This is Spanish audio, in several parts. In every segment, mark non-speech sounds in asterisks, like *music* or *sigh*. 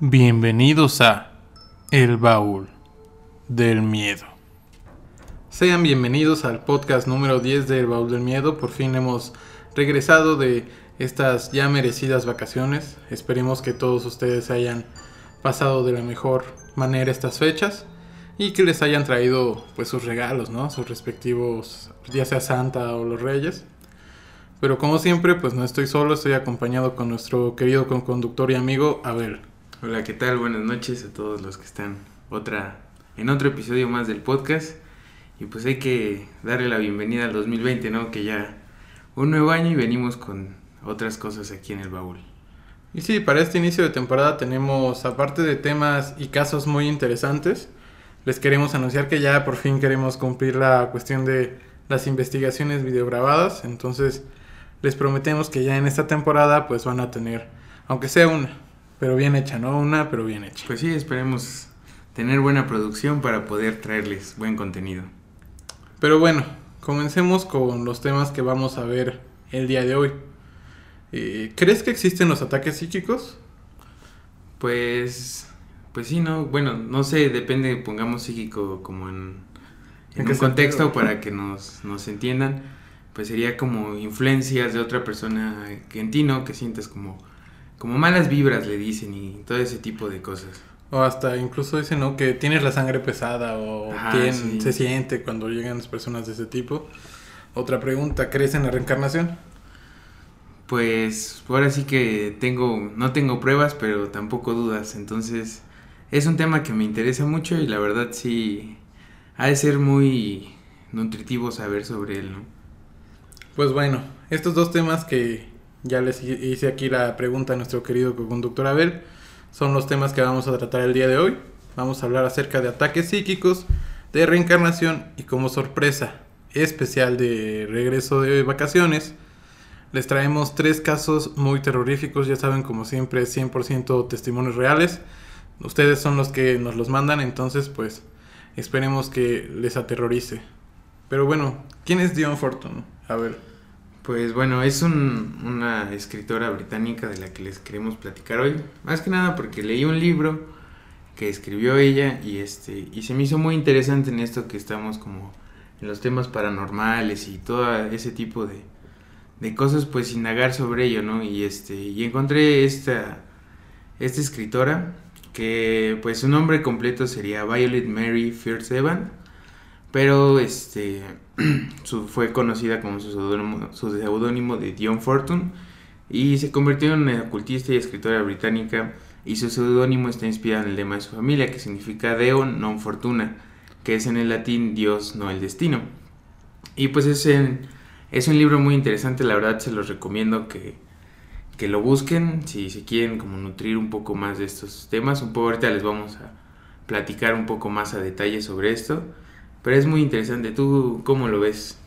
Bienvenidos a El Baúl del Miedo. Sean bienvenidos al podcast número 10 del Baúl del Miedo. Por fin hemos regresado de estas ya merecidas vacaciones. Esperemos que todos ustedes hayan pasado de la mejor manera estas fechas y que les hayan traído pues sus regalos, ¿no? Sus respectivos, ya sea Santa o los Reyes. Pero como siempre, pues no estoy solo, estoy acompañado con nuestro querido conductor y amigo Abel. Hola, ¿qué tal? Buenas noches a todos los que están otra, en otro episodio más del podcast. Y pues hay que darle la bienvenida al 2020, ¿no? Que ya un nuevo año y venimos con otras cosas aquí en el baúl. Y sí, para este inicio de temporada tenemos, aparte de temas y casos muy interesantes, les queremos anunciar que ya por fin queremos cumplir la cuestión de las investigaciones videograbadas. Entonces, les prometemos que ya en esta temporada pues van a tener, aunque sea una, pero bien hecha, ¿no? Una, pero bien hecha. Pues sí, esperemos tener buena producción para poder traerles buen contenido. Pero bueno, comencemos con los temas que vamos a ver el día de hoy. Eh, ¿Crees que existen los ataques psíquicos? Pues, pues sí, no, bueno, no sé, depende, pongamos psíquico como en, en, un contexto para que nos, nos entiendan, pues sería como influencias de otra persona que en ti, ¿no? Que sientes como como malas vibras le dicen y todo ese tipo de cosas. O hasta incluso dicen, ¿no? Que tienes la sangre pesada o se siente cuando llegan las personas de ese tipo. Otra pregunta, ¿crees en la reencarnación? Pues ahora sí que tengo, no tengo pruebas, pero tampoco dudas. Entonces, es un tema que me interesa mucho y la verdad sí ha de ser muy nutritivo saber sobre él, ¿no? Pues bueno, estos dos temas que ya les hice aquí la pregunta a nuestro querido conductor Abel. Son los temas que vamos a tratar el día de hoy. Vamos a hablar acerca de ataques psíquicos, de reencarnación y como sorpresa especial de regreso de vacaciones. Les traemos tres casos muy terroríficos, ya saben como siempre 100% testimonios reales. Ustedes son los que nos los mandan, entonces pues esperemos que les aterrorice. Pero bueno, ¿quién es Dion Fortune? A ver. Pues bueno, es una escritora británica de la que les queremos platicar hoy. Más que nada porque leí un libro que escribió ella y este y se me hizo muy interesante en esto que estamos como en los temas paranormales y todo ese tipo de, de cosas pues indagar sobre ello, ¿no? Y este y encontré esta esta escritora que pues su nombre completo sería Violet Mary Fierce Evan pero este *clears throat* fue conocida como su seudónimo, de Dion Fortune y se convirtió en una ocultista y escritora británica y su seudónimo está inspirado en el lema de su familia que significa Deo non fortuna, que es en el latín Dios no el destino. Y pues es, es un libro muy interesante, la verdad se los recomiendo que, que lo busquen si se quieren como nutrir un poco más de estos temas. Un poco ahorita les vamos a platicar un poco más a detalle sobre esto. Pero es muy interesante. ¿Tú cómo lo ves?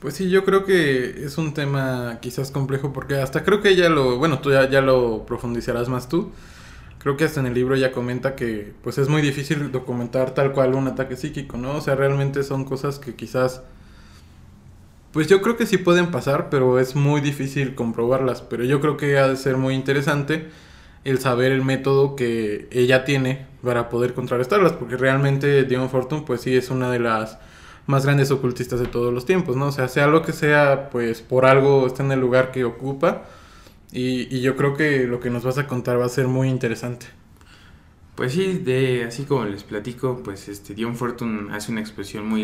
Pues sí, yo creo que es un tema quizás complejo porque hasta creo que ya lo, bueno, tú ya, ya lo profundizarás más tú. Creo que hasta en el libro ya comenta que pues es muy difícil documentar tal cual un ataque psíquico, ¿no? O sea, realmente son cosas que quizás pues yo creo que sí pueden pasar, pero es muy difícil comprobarlas, pero yo creo que ha de ser muy interesante el saber el método que ella tiene para poder contrarrestarlas, porque realmente Dion Fortune pues sí es una de las más grandes ocultistas de todos los tiempos, ¿no? O sea, sea lo que sea, pues por algo está en el lugar que ocupa y, yo creo que lo que nos vas a contar va a ser muy interesante. Pues sí, de, así como les platico, pues este Dion Fortune hace una expresión muy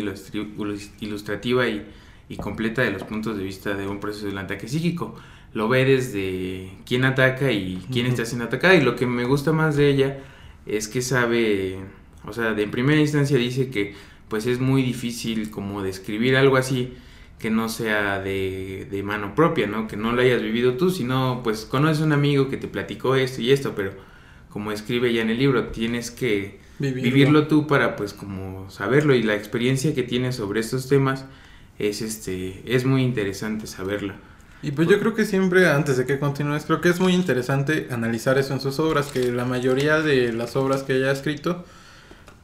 ilustrativa y, y completa de los puntos de vista de un proceso del ataque psíquico lo ve desde quién ataca y quién está siendo atacado. Y lo que me gusta más de ella es que sabe, o sea, de primera instancia dice que pues es muy difícil como describir algo así que no sea de, de mano propia, ¿no? Que no lo hayas vivido tú, sino pues conoces un amigo que te platicó esto y esto, pero como escribe ya en el libro, tienes que vivirlo, vivirlo tú para pues como saberlo y la experiencia que tienes sobre estos temas es este es muy interesante saberla. Y pues yo creo que siempre, antes de que continúes, creo que es muy interesante analizar eso en sus obras, que la mayoría de las obras que ella ha escrito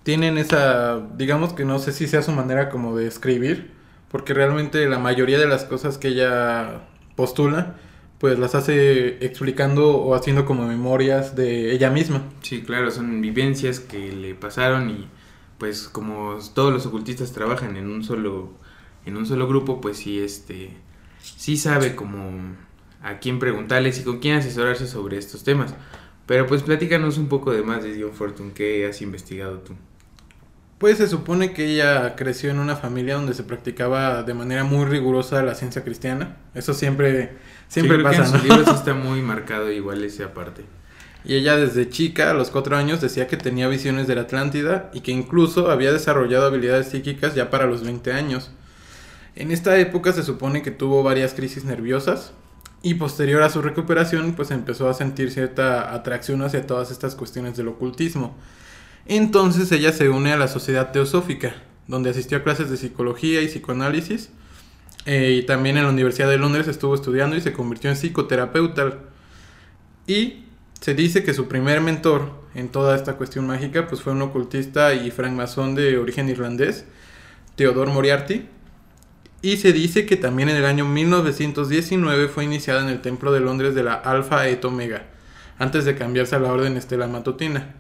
tienen esa, digamos que no sé si sea su manera como de escribir, porque realmente la mayoría de las cosas que ella postula, pues las hace explicando o haciendo como memorias de ella misma. Sí, claro, son vivencias que le pasaron y pues como todos los ocultistas trabajan en un solo en un solo grupo, pues sí este sí sabe como a quién preguntarles y con quién asesorarse sobre estos temas. Pero pues platícanos un poco de más de Dion Fortune, ¿qué has investigado tú? Pues se supone que ella creció en una familia donde se practicaba de manera muy rigurosa la ciencia cristiana. Eso siempre, siempre pasa. en sus libros está *laughs* muy marcado igual ese aparte. Y ella desde chica, a los cuatro años, decía que tenía visiones de la Atlántida y que incluso había desarrollado habilidades psíquicas ya para los 20 años. En esta época se supone que tuvo varias crisis nerviosas y posterior a su recuperación pues empezó a sentir cierta atracción hacia todas estas cuestiones del ocultismo. Entonces ella se une a la Sociedad Teosófica, donde asistió a clases de psicología y psicoanálisis eh, y también en la Universidad de Londres estuvo estudiando y se convirtió en psicoterapeuta. Y se dice que su primer mentor en toda esta cuestión mágica pues fue un ocultista y francmasón de origen irlandés, Theodore Moriarty. Y se dice que también en el año 1919 fue iniciada en el Templo de Londres de la Alpha et Omega, antes de cambiarse a la Orden Estela Matutina.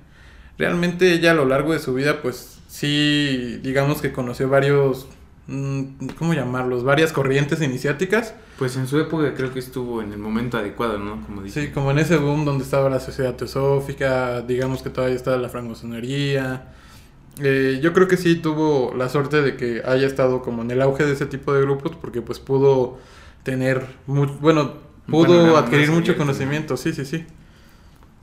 Realmente ella a lo largo de su vida pues sí, digamos que conoció varios Mm, ¿cómo llamarlos? Varias corrientes iniciáticas. Pues en su época creo que estuvo en el momento adecuado, ¿no? Como dice. Sí, como en ese boom donde estaba la sociedad teosófica, digamos que todavía estaba la francmasonería. Eh, yo creo que sí tuvo la suerte de que haya estado como en el auge de ese tipo de grupos porque pues pudo tener, bueno, pudo adquirir mucho conocimiento, sí, sí, sí.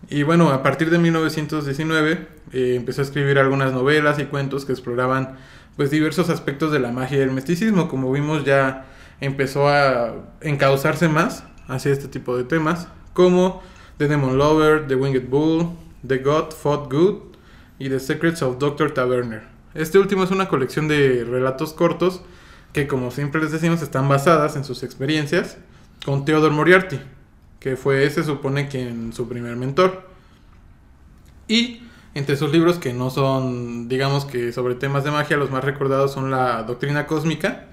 Y bueno, a partir de 1919 eh, empezó a escribir algunas novelas y cuentos que exploraban pues diversos aspectos de la magia y el misticismo. Como vimos ya empezó a encauzarse más hacia este tipo de temas, como The Demon Lover, The Winged Bull, The God Fought Good y The Secrets of Dr. Taverner. Este último es una colección de relatos cortos que como siempre les decimos están basadas en sus experiencias con Theodore Moriarty, que fue, se supone, quien su primer mentor. Y entre sus libros que no son, digamos que sobre temas de magia, los más recordados son la Doctrina Cósmica,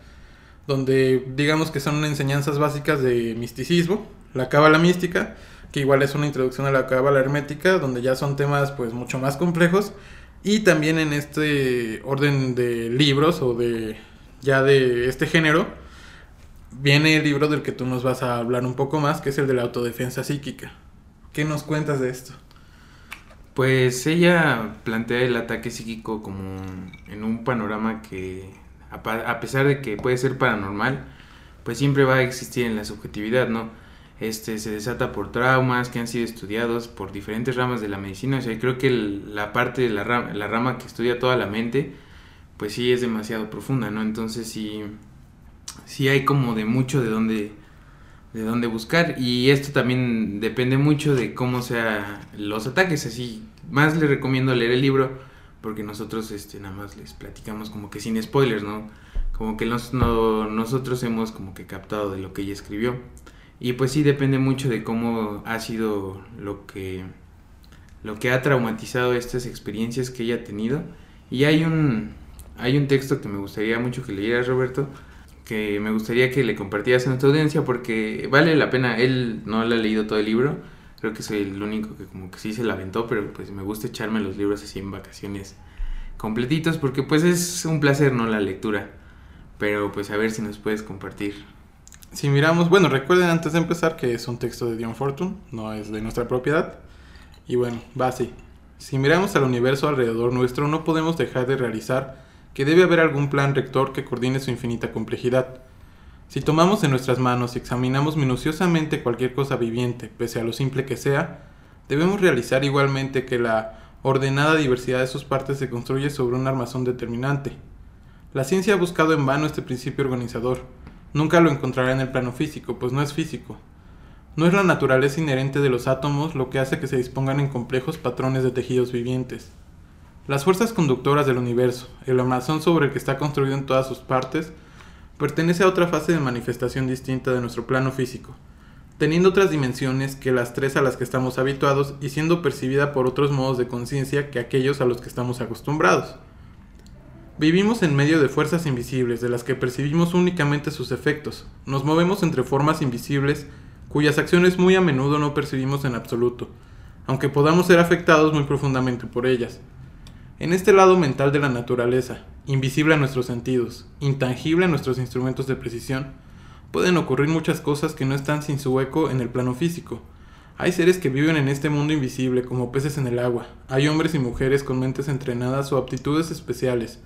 donde digamos que son enseñanzas básicas de misticismo, la Cábala Mística, que igual es una introducción a la Cábala Hermética, donde ya son temas pues mucho más complejos, y también en este orden de libros o de ya de este género, viene el libro del que tú nos vas a hablar un poco más, que es el de la autodefensa psíquica. ¿Qué nos cuentas de esto? Pues ella plantea el ataque psíquico como en un panorama que, a pesar de que puede ser paranormal, pues siempre va a existir en la subjetividad, ¿no? Este se desata por traumas que han sido estudiados por diferentes ramas de la medicina. O sea, creo que la parte de la rama, la rama que estudia toda la mente, pues sí es demasiado profunda, ¿no? Entonces sí, sí hay como de mucho de dónde de dónde buscar y esto también depende mucho de cómo sean los ataques así más les recomiendo leer el libro porque nosotros este nada más les platicamos como que sin spoilers no como que nos, nosotros hemos como que captado de lo que ella escribió y pues sí depende mucho de cómo ha sido lo que lo que ha traumatizado estas experiencias que ella ha tenido y hay un hay un texto que me gustaría mucho que leyeras Roberto que me gustaría que le compartieras a nuestra audiencia porque vale la pena. Él no le ha leído todo el libro, creo que soy el único que como que sí se la aventó, pero pues me gusta echarme los libros así en vacaciones completitos porque pues es un placer, ¿no? La lectura. Pero pues a ver si nos puedes compartir. Si miramos, bueno, recuerden antes de empezar que es un texto de Dion Fortune, no es de nuestra propiedad. Y bueno, va así. Si miramos al universo alrededor nuestro, no podemos dejar de realizar que debe haber algún plan rector que coordine su infinita complejidad. Si tomamos en nuestras manos y examinamos minuciosamente cualquier cosa viviente, pese a lo simple que sea, debemos realizar igualmente que la ordenada diversidad de sus partes se construye sobre un armazón determinante. La ciencia ha buscado en vano este principio organizador. Nunca lo encontrará en el plano físico, pues no es físico. No es la naturaleza inherente de los átomos lo que hace que se dispongan en complejos patrones de tejidos vivientes. Las fuerzas conductoras del universo, el armazón sobre el que está construido en todas sus partes, pertenece a otra fase de manifestación distinta de nuestro plano físico, teniendo otras dimensiones que las tres a las que estamos habituados y siendo percibida por otros modos de conciencia que aquellos a los que estamos acostumbrados. Vivimos en medio de fuerzas invisibles de las que percibimos únicamente sus efectos, nos movemos entre formas invisibles cuyas acciones muy a menudo no percibimos en absoluto, aunque podamos ser afectados muy profundamente por ellas. En este lado mental de la naturaleza, invisible a nuestros sentidos, intangible a nuestros instrumentos de precisión, pueden ocurrir muchas cosas que no están sin su eco en el plano físico. Hay seres que viven en este mundo invisible como peces en el agua. Hay hombres y mujeres con mentes entrenadas o aptitudes especiales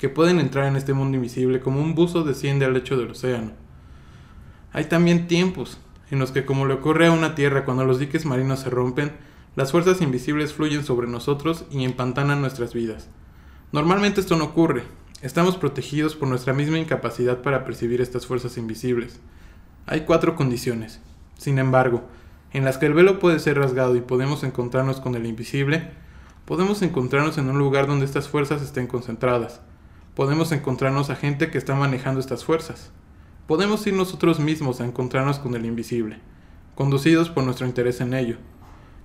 que pueden entrar en este mundo invisible como un buzo desciende al lecho del océano. Hay también tiempos en los que como le ocurre a una tierra cuando los diques marinos se rompen, las fuerzas invisibles fluyen sobre nosotros y empantanan nuestras vidas. Normalmente esto no ocurre. Estamos protegidos por nuestra misma incapacidad para percibir estas fuerzas invisibles. Hay cuatro condiciones, sin embargo, en las que el velo puede ser rasgado y podemos encontrarnos con el invisible, podemos encontrarnos en un lugar donde estas fuerzas estén concentradas. Podemos encontrarnos a gente que está manejando estas fuerzas. Podemos ir nosotros mismos a encontrarnos con el invisible, conducidos por nuestro interés en ello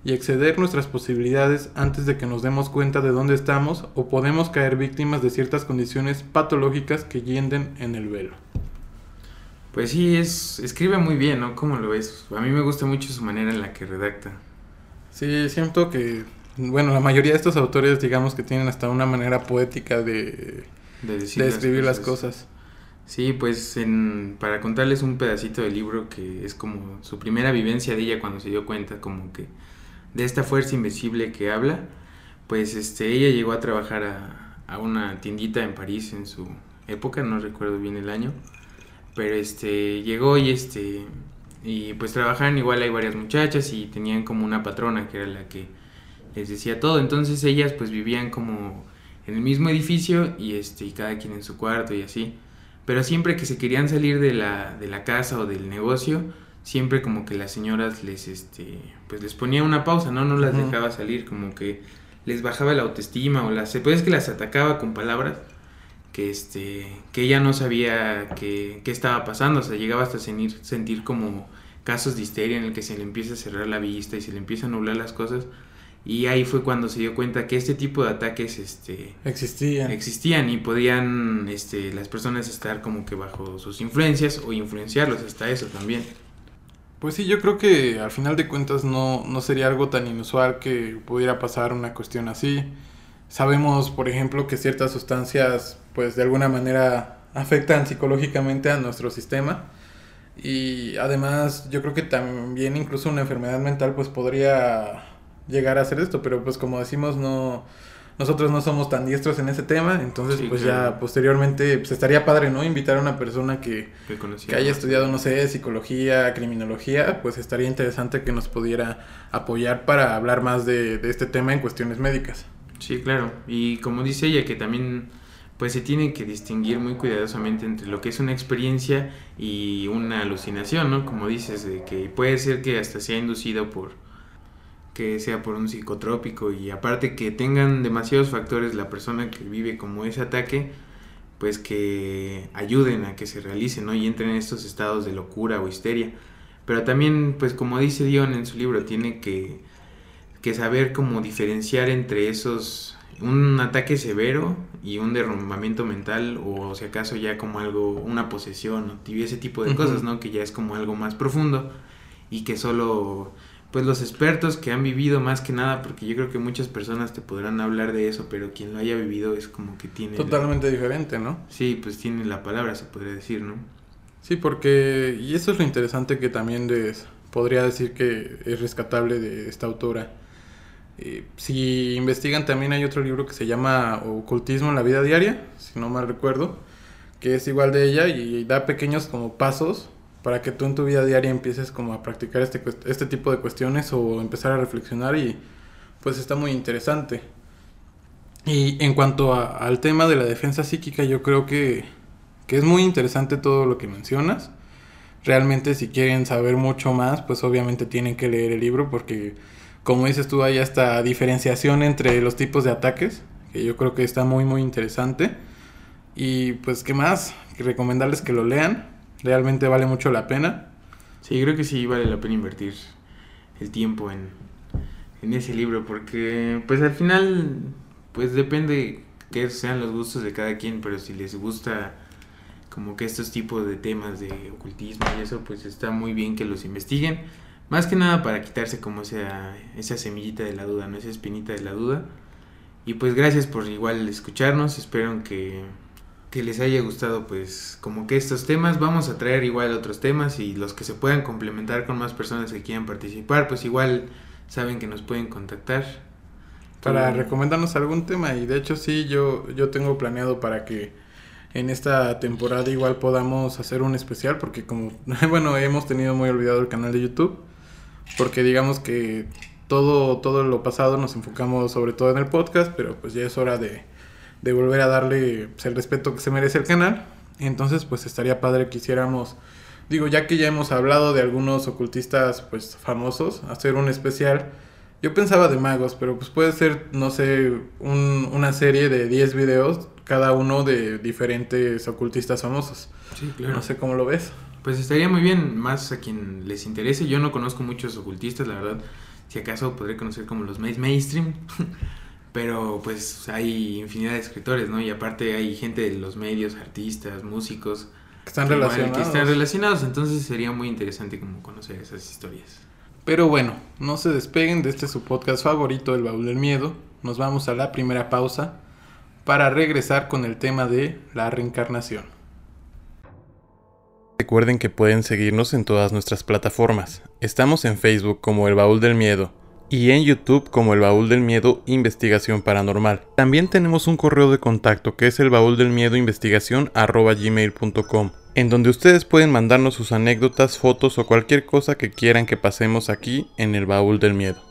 y exceder nuestras posibilidades antes de que nos demos cuenta de dónde estamos o podemos caer víctimas de ciertas condiciones patológicas que yenden en el velo. Pues sí, es, escribe muy bien, ¿no? ¿Cómo lo ves? A mí me gusta mucho su manera en la que redacta. Sí, siento que, bueno, la mayoría de estos autores, digamos que tienen hasta una manera poética de, de, escribir las cosas. Sí, pues en, para contarles un pedacito del libro que es como su primera vivencia de ella cuando se dio cuenta como que de esta fuerza invisible que habla, pues este, ella llegó a trabajar a, a, una tiendita en París en su época, no recuerdo bien el año, pero este, llegó y este, y pues trabajaban igual hay varias muchachas y tenían como una patrona que era la que les decía todo, entonces ellas pues vivían como en el mismo edificio y este, y cada quien en su cuarto y así, pero siempre que se querían salir de la, de la casa o del negocio, siempre como que las señoras les este pues les ponía una pausa, ¿no? No las dejaba salir, como que les bajaba la autoestima o las puede que las atacaba con palabras que este que ella no sabía qué estaba pasando, o sea, llegaba hasta sentir, sentir como casos de histeria en el que se le empieza a cerrar la vista y se le empieza a nublar las cosas y ahí fue cuando se dio cuenta que este tipo de ataques este existían existían y podían este las personas estar como que bajo sus influencias o influenciarlos hasta eso también. Pues sí, yo creo que al final de cuentas no, no sería algo tan inusual que pudiera pasar una cuestión así. Sabemos, por ejemplo, que ciertas sustancias, pues de alguna manera afectan psicológicamente a nuestro sistema. Y además, yo creo que también incluso una enfermedad mental, pues podría llegar a hacer esto, pero pues como decimos, no, nosotros no somos tan diestros en ese tema, entonces pues ya posteriormente pues estaría padre, ¿no? Invitar a una persona que, que, haya estudiado, no sé, psicología, criminología, pues estaría interesante que nos pudiera apoyar para hablar más de, de este tema en cuestiones médicas. Sí, claro, y como dice ella, que también pues se tiene que distinguir muy cuidadosamente entre lo que es una experiencia y una alucinación, ¿no? Como dices, de que puede ser que hasta sea inducido por que sea por un psicotrópico y aparte que tengan demasiados factores la persona que vive como ese ataque, pues que ayuden a que se realice, ¿no? Y entren en estos estados de locura o histeria. Pero también, pues como dice Dion en su libro, tiene que, que saber cómo diferenciar entre esos, un ataque severo y un derrumbamiento mental o si acaso ya como algo, una posesión y ese tipo de cosas, ¿no? Que ya es como algo más profundo y que solo pues los expertos que han vivido más que nada, porque yo creo que muchas personas te podrán hablar de eso, pero quien lo haya vivido es como que tiene... Totalmente diferente, ¿no? Sí, pues tiene la palabra, se podría decir, ¿no? Sí, porque... Y eso es lo interesante que también les podría decir que es rescatable de esta autora. Eh, si investigan también hay otro libro que se llama Ocultismo en la vida diaria, si no mal recuerdo, que es igual de ella y da pequeños como pasos para que tú en tu vida diaria empieces como a practicar este, este tipo de cuestiones o empezar a reflexionar y pues está muy interesante. Y en cuanto al tema de la defensa psíquica, yo creo que, que es muy interesante todo lo que mencionas. Realmente si quieren saber mucho más, pues obviamente tienen que leer el libro porque como dices tú hay esta diferenciación entre los tipos de ataques, que yo creo que está muy muy interesante. Y pues qué más, recomendarles que lo lean realmente vale mucho la pena. Sí, creo que sí vale la pena invertir el tiempo en, en ese libro porque pues al final pues depende que sean los gustos de cada quien, pero si les gusta como que estos tipos de temas de ocultismo y eso, pues está muy bien que los investiguen. Más que nada para quitarse como esa, esa semillita de la duda, ¿no? Esa espinita de la duda. Y pues gracias por igual escucharnos. Espero que, que les haya gustado pues como que estos temas. Vamos a traer igual otros temas y los que se puedan complementar con más personas que quieran participar, pues igual saben que nos pueden contactar. Para recomendarnos algún tema. Y de hecho sí, yo, yo tengo planeado para que en esta temporada igual podamos hacer un especial porque como, *laughs* bueno, hemos tenido muy olvidado el canal de YouTube porque digamos que todo, todo lo pasado nos enfocamos sobre todo en el podcast, pero pues ya es hora de, de volver a darle pues, el respeto que se merece el canal. Entonces pues estaría padre que hiciéramos, digo, ya que ya hemos hablado de algunos ocultistas pues famosos, hacer un especial. Yo pensaba de magos, pero pues puede ser, no sé, un, una serie de 10 videos cada uno de diferentes ocultistas famosos. Sí, claro. No sé cómo lo ves. Pues estaría muy bien, más a quien les interese. Yo no conozco muchos ocultistas, la verdad. Si acaso podré conocer como los mainstream. *laughs* Pero pues hay infinidad de escritores, ¿no? Y aparte hay gente de los medios, artistas, músicos. Que están relacionados. Que están relacionados, entonces sería muy interesante como conocer esas historias. Pero bueno, no se despeguen de este su podcast favorito, El Baúl del Miedo. Nos vamos a la primera pausa para regresar con el tema de la reencarnación. Recuerden que pueden seguirnos en todas nuestras plataformas. Estamos en Facebook como El Baúl del Miedo y en YouTube como El Baúl del Miedo Investigación Paranormal. También tenemos un correo de contacto que es el baúl del miedo investigación gmail.com en donde ustedes pueden mandarnos sus anécdotas, fotos o cualquier cosa que quieran que pasemos aquí en el Baúl del Miedo.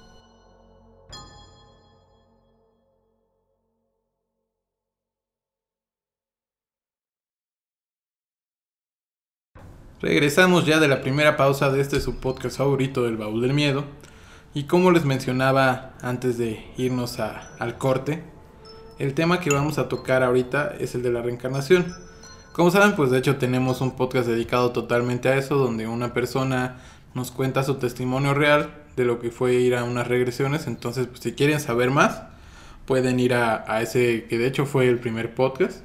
Regresamos ya de la primera pausa de este su podcast favorito del Baúl del Miedo. Y como les mencionaba antes de irnos al corte, el tema que vamos a tocar ahorita es el de la reencarnación. Como saben, pues de hecho tenemos un podcast dedicado totalmente a eso, donde una persona nos cuenta su testimonio real de lo que fue ir a unas regresiones. Entonces, pues si quieren saber más, pueden ir a, a ese que de hecho fue el primer podcast.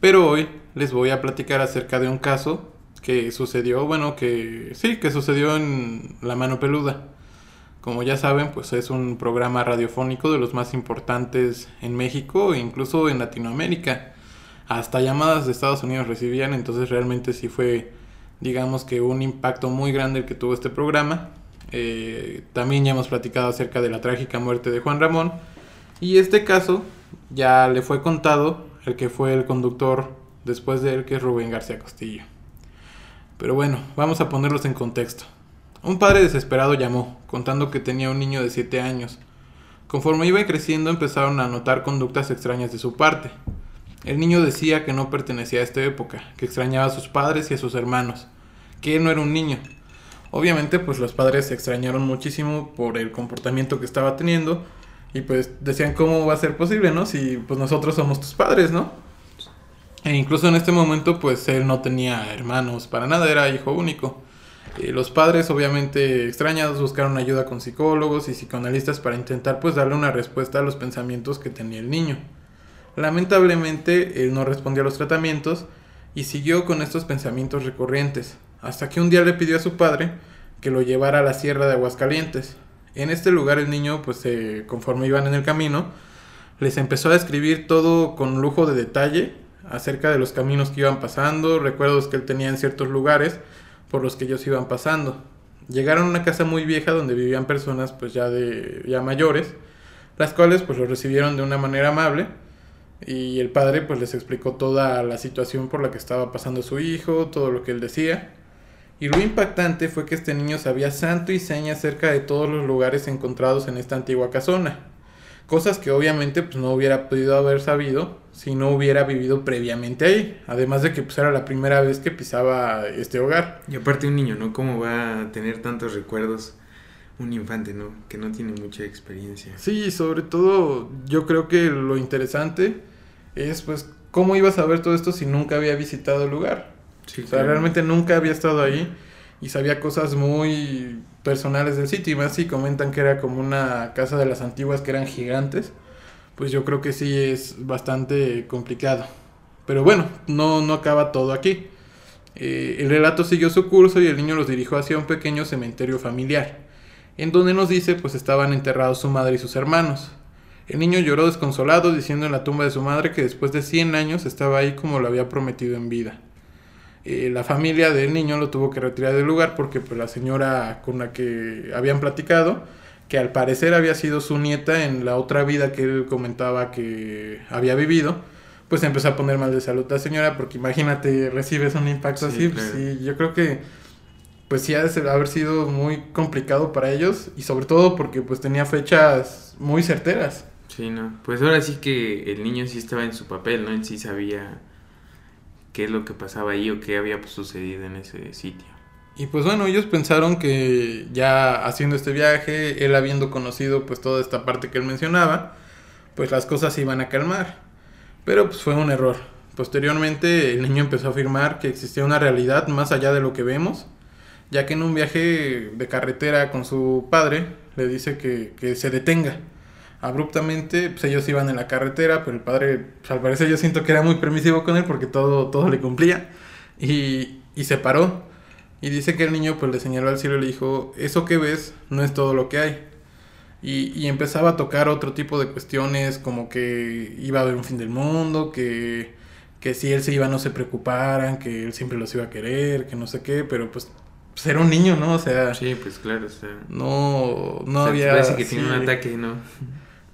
Pero hoy les voy a platicar acerca de un caso que sucedió, bueno, que sí, que sucedió en La Mano Peluda. Como ya saben, pues es un programa radiofónico de los más importantes en México e incluso en Latinoamérica. Hasta llamadas de Estados Unidos recibían, entonces realmente sí fue, digamos que un impacto muy grande el que tuvo este programa. Eh, también ya hemos platicado acerca de la trágica muerte de Juan Ramón. Y este caso ya le fue contado el que fue el conductor después de él, que es Rubén García Castillo. Pero bueno, vamos a ponerlos en contexto. Un padre desesperado llamó, contando que tenía un niño de 7 años. Conforme iba creciendo empezaron a notar conductas extrañas de su parte. El niño decía que no pertenecía a esta época, que extrañaba a sus padres y a sus hermanos, que él no era un niño. Obviamente pues los padres se extrañaron muchísimo por el comportamiento que estaba teniendo y pues decían cómo va a ser posible, ¿no? Si pues nosotros somos tus padres, ¿no? E incluso en este momento, pues él no tenía hermanos para nada, era hijo único. Eh, los padres, obviamente extrañados, buscaron ayuda con psicólogos y psicoanalistas para intentar pues darle una respuesta a los pensamientos que tenía el niño. Lamentablemente, él no respondió a los tratamientos y siguió con estos pensamientos recurrentes, hasta que un día le pidió a su padre que lo llevara a la sierra de Aguascalientes. En este lugar el niño, pues conforme iban en el camino, les empezó a describir todo con lujo de detalle acerca de los caminos que iban pasando, recuerdos que él tenía en ciertos lugares por los que ellos iban pasando. Llegaron a una casa muy vieja donde vivían personas pues ya de ya mayores, las cuales pues lo recibieron de una manera amable y el padre pues les explicó toda la situación por la que estaba pasando su hijo, todo lo que él decía. Y lo impactante fue que este niño sabía santo y seña acerca de todos los lugares encontrados en esta antigua casona. Cosas que obviamente pues no hubiera podido haber sabido si no hubiera vivido previamente ahí. Además de que pues era la primera vez que pisaba este hogar. Y aparte un niño, ¿no? ¿Cómo va a tener tantos recuerdos? Un infante, ¿no? Que no tiene mucha experiencia. Sí, sobre todo yo creo que lo interesante es pues cómo iba a saber todo esto si nunca había visitado el lugar. o sea, realmente nunca había estado ahí y sabía cosas muy personales del sitio. Y más si comentan que era como una casa de las antiguas que eran gigantes, pues yo creo que sí es bastante complicado. Pero bueno, no, no acaba todo aquí. Eh, el relato siguió su curso y el niño los dirigió hacia un pequeño cementerio familiar, en donde nos dice pues estaban enterrados su madre y sus hermanos. El niño lloró desconsolado diciendo en la tumba de su madre que después de 100 años estaba ahí como lo había prometido en vida. Eh, la familia del niño lo tuvo que retirar del lugar porque pues, la señora con la que habían platicado, que al parecer había sido su nieta en la otra vida que él comentaba que había vivido, pues empezó a poner mal de salud la señora, porque imagínate, recibes un impacto así, pues, yo creo que pues sí ha de haber sido muy complicado para ellos y sobre todo porque pues tenía fechas muy certeras. Sí, no, pues ahora sí que el niño sí estaba en su papel, ¿no? Él sí sabía qué es lo que pasaba ahí o qué había sucedido en ese sitio. Y pues bueno, ellos pensaron que ya haciendo este viaje, él habiendo conocido pues toda esta parte que él mencionaba, pues las cosas se iban a calmar. Pero pues fue un error. Posteriormente el niño empezó a afirmar que existía una realidad más allá de lo que vemos, ya que en un viaje de carretera con su padre le dice que, que se detenga abruptamente, pues ellos iban en la carretera, pero el padre, pues, al parecer yo siento que era muy permisivo con él porque todo, todo le cumplía. Y, y se paró. Y dice que el niño pues le señaló al cielo y le dijo, eso que ves no es todo lo que hay. Y, y empezaba a tocar otro tipo de cuestiones como que iba a haber un fin del mundo, que, que si él se iba no se preocuparan, que él siempre los iba a querer, que no sé qué, pero pues pues era un niño, ¿no? O sea. Sí, pues claro, o sea, No, no o sea, había. Parece que sí. tiene un ataque, ¿no?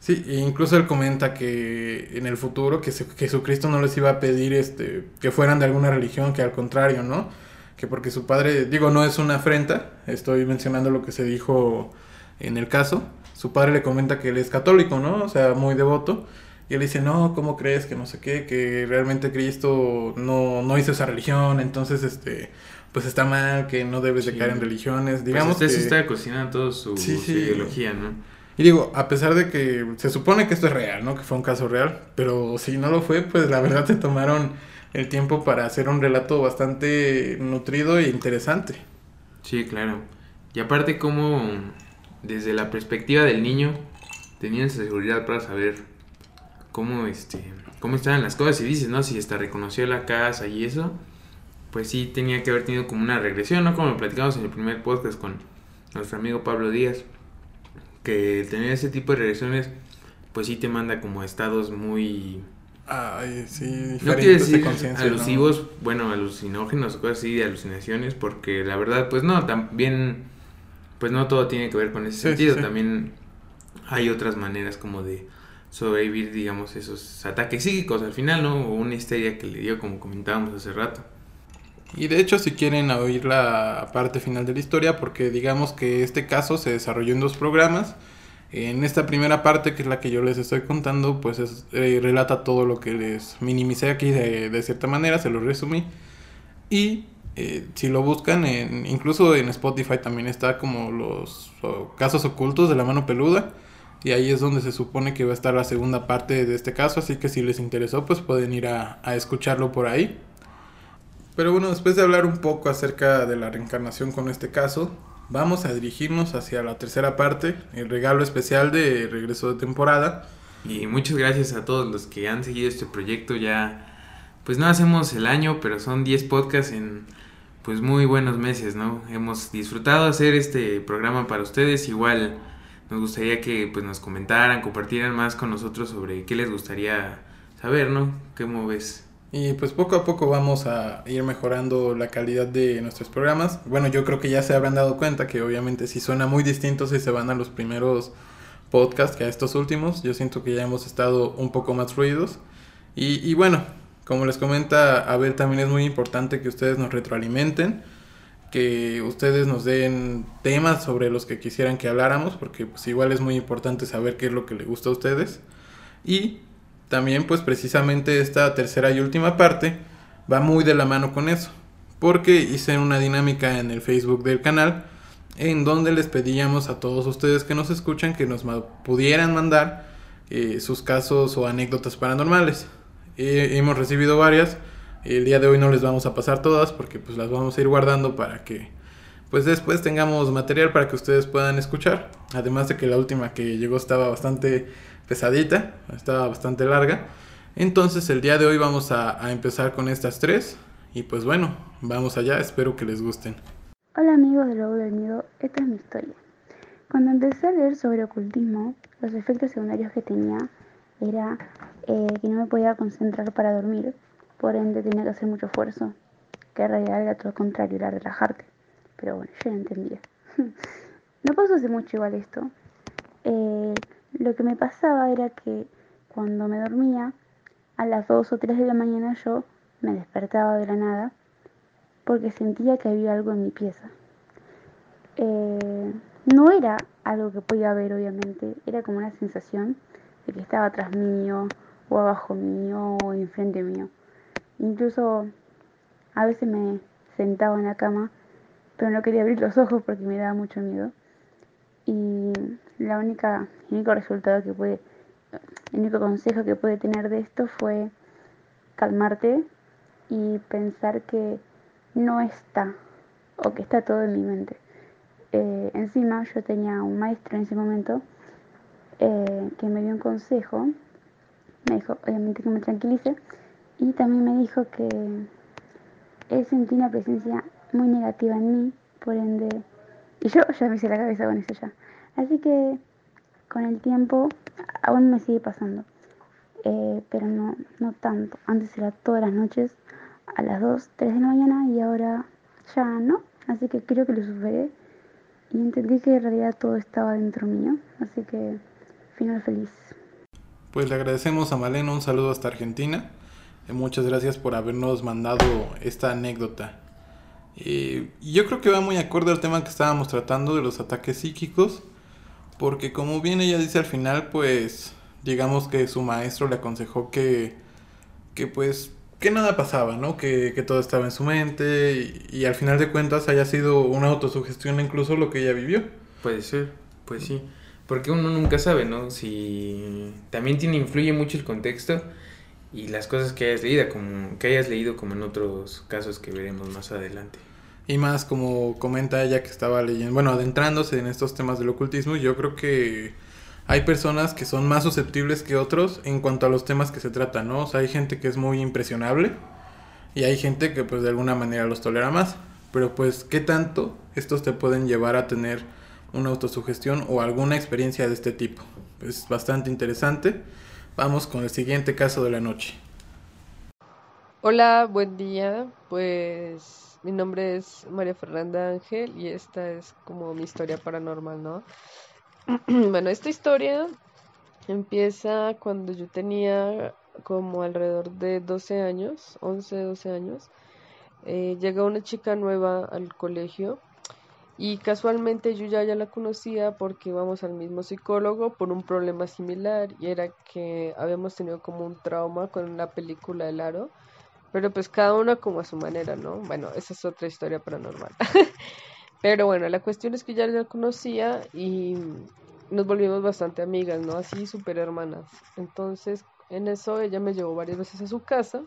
Sí, e incluso él comenta que en el futuro que se- Jesucristo no les iba a pedir este que fueran de alguna religión, que al contrario, ¿no? Que porque su padre, digo, no es una afrenta, estoy mencionando lo que se dijo en el caso. Su padre le comenta que él es católico, ¿no? O sea, muy devoto. Y él dice, no, ¿cómo crees? Que no sé qué, que realmente Cristo no, no hizo esa religión, entonces, este, pues está mal, que no debes de caer en religiones. Digamos pues usted que... sí está cocinando todo su, Sí, su sí. ideología, ¿no? Y digo, a pesar de que se supone que esto es real, ¿no? Que fue un caso real, pero si no lo fue, pues la verdad se tomaron el tiempo para hacer un relato bastante nutrido e interesante. Sí, claro. Y aparte como desde la perspectiva del niño tenían esa seguridad para saber cómo este cómo estaban las cosas y dices, ¿no? Si hasta reconoció la casa y eso, pues sí tenía que haber tenido como una regresión, ¿no? Como lo platicamos en el primer podcast con nuestro amigo Pablo Díaz, que tener ese tipo de regresiones pues sí te manda como a estados muy Ay, sí, no quiero decir alusivos, bueno, alucinógenos o cosas así de alucinaciones, porque la verdad, pues no, también, pues no todo tiene que ver con ese Sí, sentido, sí. también hay otras maneras como de sobrevivir, digamos, esos ataques psíquicos al final, ¿no? O una histeria que le dio, como comentábamos hace rato. Y de hecho, si quieren oír la parte final de la historia, porque digamos que este caso se desarrolló en dos programas. En esta primera parte, que es la que yo les estoy contando, pues es- eh, relata todo lo que les minimicé aquí de, de cierta manera, se lo resumí. Y eh, si lo buscan, en, incluso en Spotify también está como los casos ocultos de la mano peluda. Y ahí es donde se supone que va a estar la segunda parte de este caso, así que si les interesó, pues pueden ir a, a escucharlo por ahí. Pero bueno, después de hablar un poco acerca de la reencarnación con este caso, vamos a dirigirnos hacia la tercera parte, el regalo especial de regreso de temporada. Y muchas gracias a todos los que han seguido este proyecto ya, pues no hacemos el año, pero son 10 podcasts en pues muy buenos meses, ¿no? Hemos disfrutado hacer este programa para ustedes, igual nos gustaría que pues nos comentaran, compartieran más con nosotros sobre qué les gustaría saber, ¿no? ¿Cómo ves? Y pues poco a poco vamos a ir mejorando la calidad de nuestros programas. Bueno, yo creo que ya se habrán dado cuenta que obviamente si suena muy distinto si se van a los primeros podcasts que a estos últimos. Yo siento que ya hemos estado un poco más fluidos. Y, y bueno, como les comenta Abel, también es muy importante que ustedes nos retroalimenten, que ustedes nos den temas sobre los que quisieran que habláramos, porque pues igual es muy importante saber qué es lo que les gusta a ustedes. Y también pues precisamente esta tercera y última parte va muy de la mano con eso, porque hice una dinámica en el Facebook del canal en donde les pedíamos a todos ustedes que nos escuchan que nos pudieran mandar eh, sus casos o anécdotas paranormales. Eh, hemos recibido varias, el día de hoy no les vamos a pasar todas porque pues las vamos a ir guardando para que pues después tengamos material para que ustedes puedan escuchar. Además de que la última que llegó estaba bastante pesadita, estaba bastante larga. Entonces el día de hoy vamos a, a empezar con estas tres y pues bueno, vamos allá, espero que les gusten. Hola amigos de Lobo del Miedo, esta es mi historia. Cuando empecé a leer sobre ocultismo, los efectos secundarios que tenía era eh, que no me podía concentrar para dormir, por ende tenía que hacer mucho esfuerzo, que en realidad era todo lo contrario, era relajarte. Pero bueno, yo no entendía. *laughs* no pasó hace mucho igual esto. Eh, lo que me pasaba era que cuando me dormía, a las 2 o 3 de la mañana yo me despertaba de la nada porque sentía que había algo en mi pieza. Eh, no era algo que podía ver, obviamente, era como una sensación de que estaba atrás mío, o abajo mío, o enfrente mío. Incluso a veces me sentaba en la cama, pero no quería abrir los ojos porque me daba mucho miedo. Y la única, el único resultado que puede, el único consejo que puede tener de esto fue calmarte y pensar que no está o que está todo en mi mente. Eh, encima yo tenía un maestro en ese momento eh, que me dio un consejo, me dijo obviamente que me tranquilice y también me dijo que él sentía una presencia muy negativa en mí, por ende, y yo ya me hice la cabeza con eso ya. Así que con el tiempo aún me sigue pasando, eh, pero no, no tanto. Antes era todas las noches a las 2, 3 de la mañana y ahora ya no. Así que creo que lo superé y entendí que en realidad todo estaba dentro mío. Así que final feliz. Pues le agradecemos a Malena un saludo hasta Argentina. Eh, muchas gracias por habernos mandado esta anécdota. Eh, yo creo que va muy acorde al tema que estábamos tratando de los ataques psíquicos. Porque como bien ella dice al final, pues digamos que su maestro le aconsejó que, que pues que nada pasaba, ¿no? Que, que todo estaba en su mente y, al final de cuentas haya sido una autosugestión incluso lo que ella vivió. Puede ser, pues sí. Porque uno nunca sabe, ¿no? Si también tiene, influye mucho el contexto y las cosas que hayas leído, como, que hayas leído como en otros casos que veremos más adelante. Y más como comenta ella que estaba leyendo, bueno, adentrándose en estos temas del ocultismo, yo creo que hay personas que son más susceptibles que otros en cuanto a los temas que se tratan, ¿no? O sea, hay gente que es muy impresionable y hay gente que pues de alguna manera los tolera más. Pero pues, ¿qué tanto estos te pueden llevar a tener una autosugestión o alguna experiencia de este tipo? Es bastante interesante. Vamos con el siguiente caso de la noche. Hola, buen día. Pues mi nombre es María Fernanda Ángel y esta es como mi historia paranormal, ¿no? *clears throat* bueno, esta historia empieza cuando yo tenía como alrededor de 12 años, 11, 12 años. Eh, llega una chica nueva al colegio y casualmente yo ya, ya la conocía porque íbamos al mismo psicólogo por un problema similar y era que habíamos tenido como un trauma con la película El Aro, pero pues cada una como a su manera, ¿no? Bueno, esa es otra historia paranormal. *laughs* Pero bueno, la cuestión es que ya la conocía y nos volvimos bastante amigas, ¿no? Así súper hermanas. Entonces, en eso ella me llevó varias veces a su casa.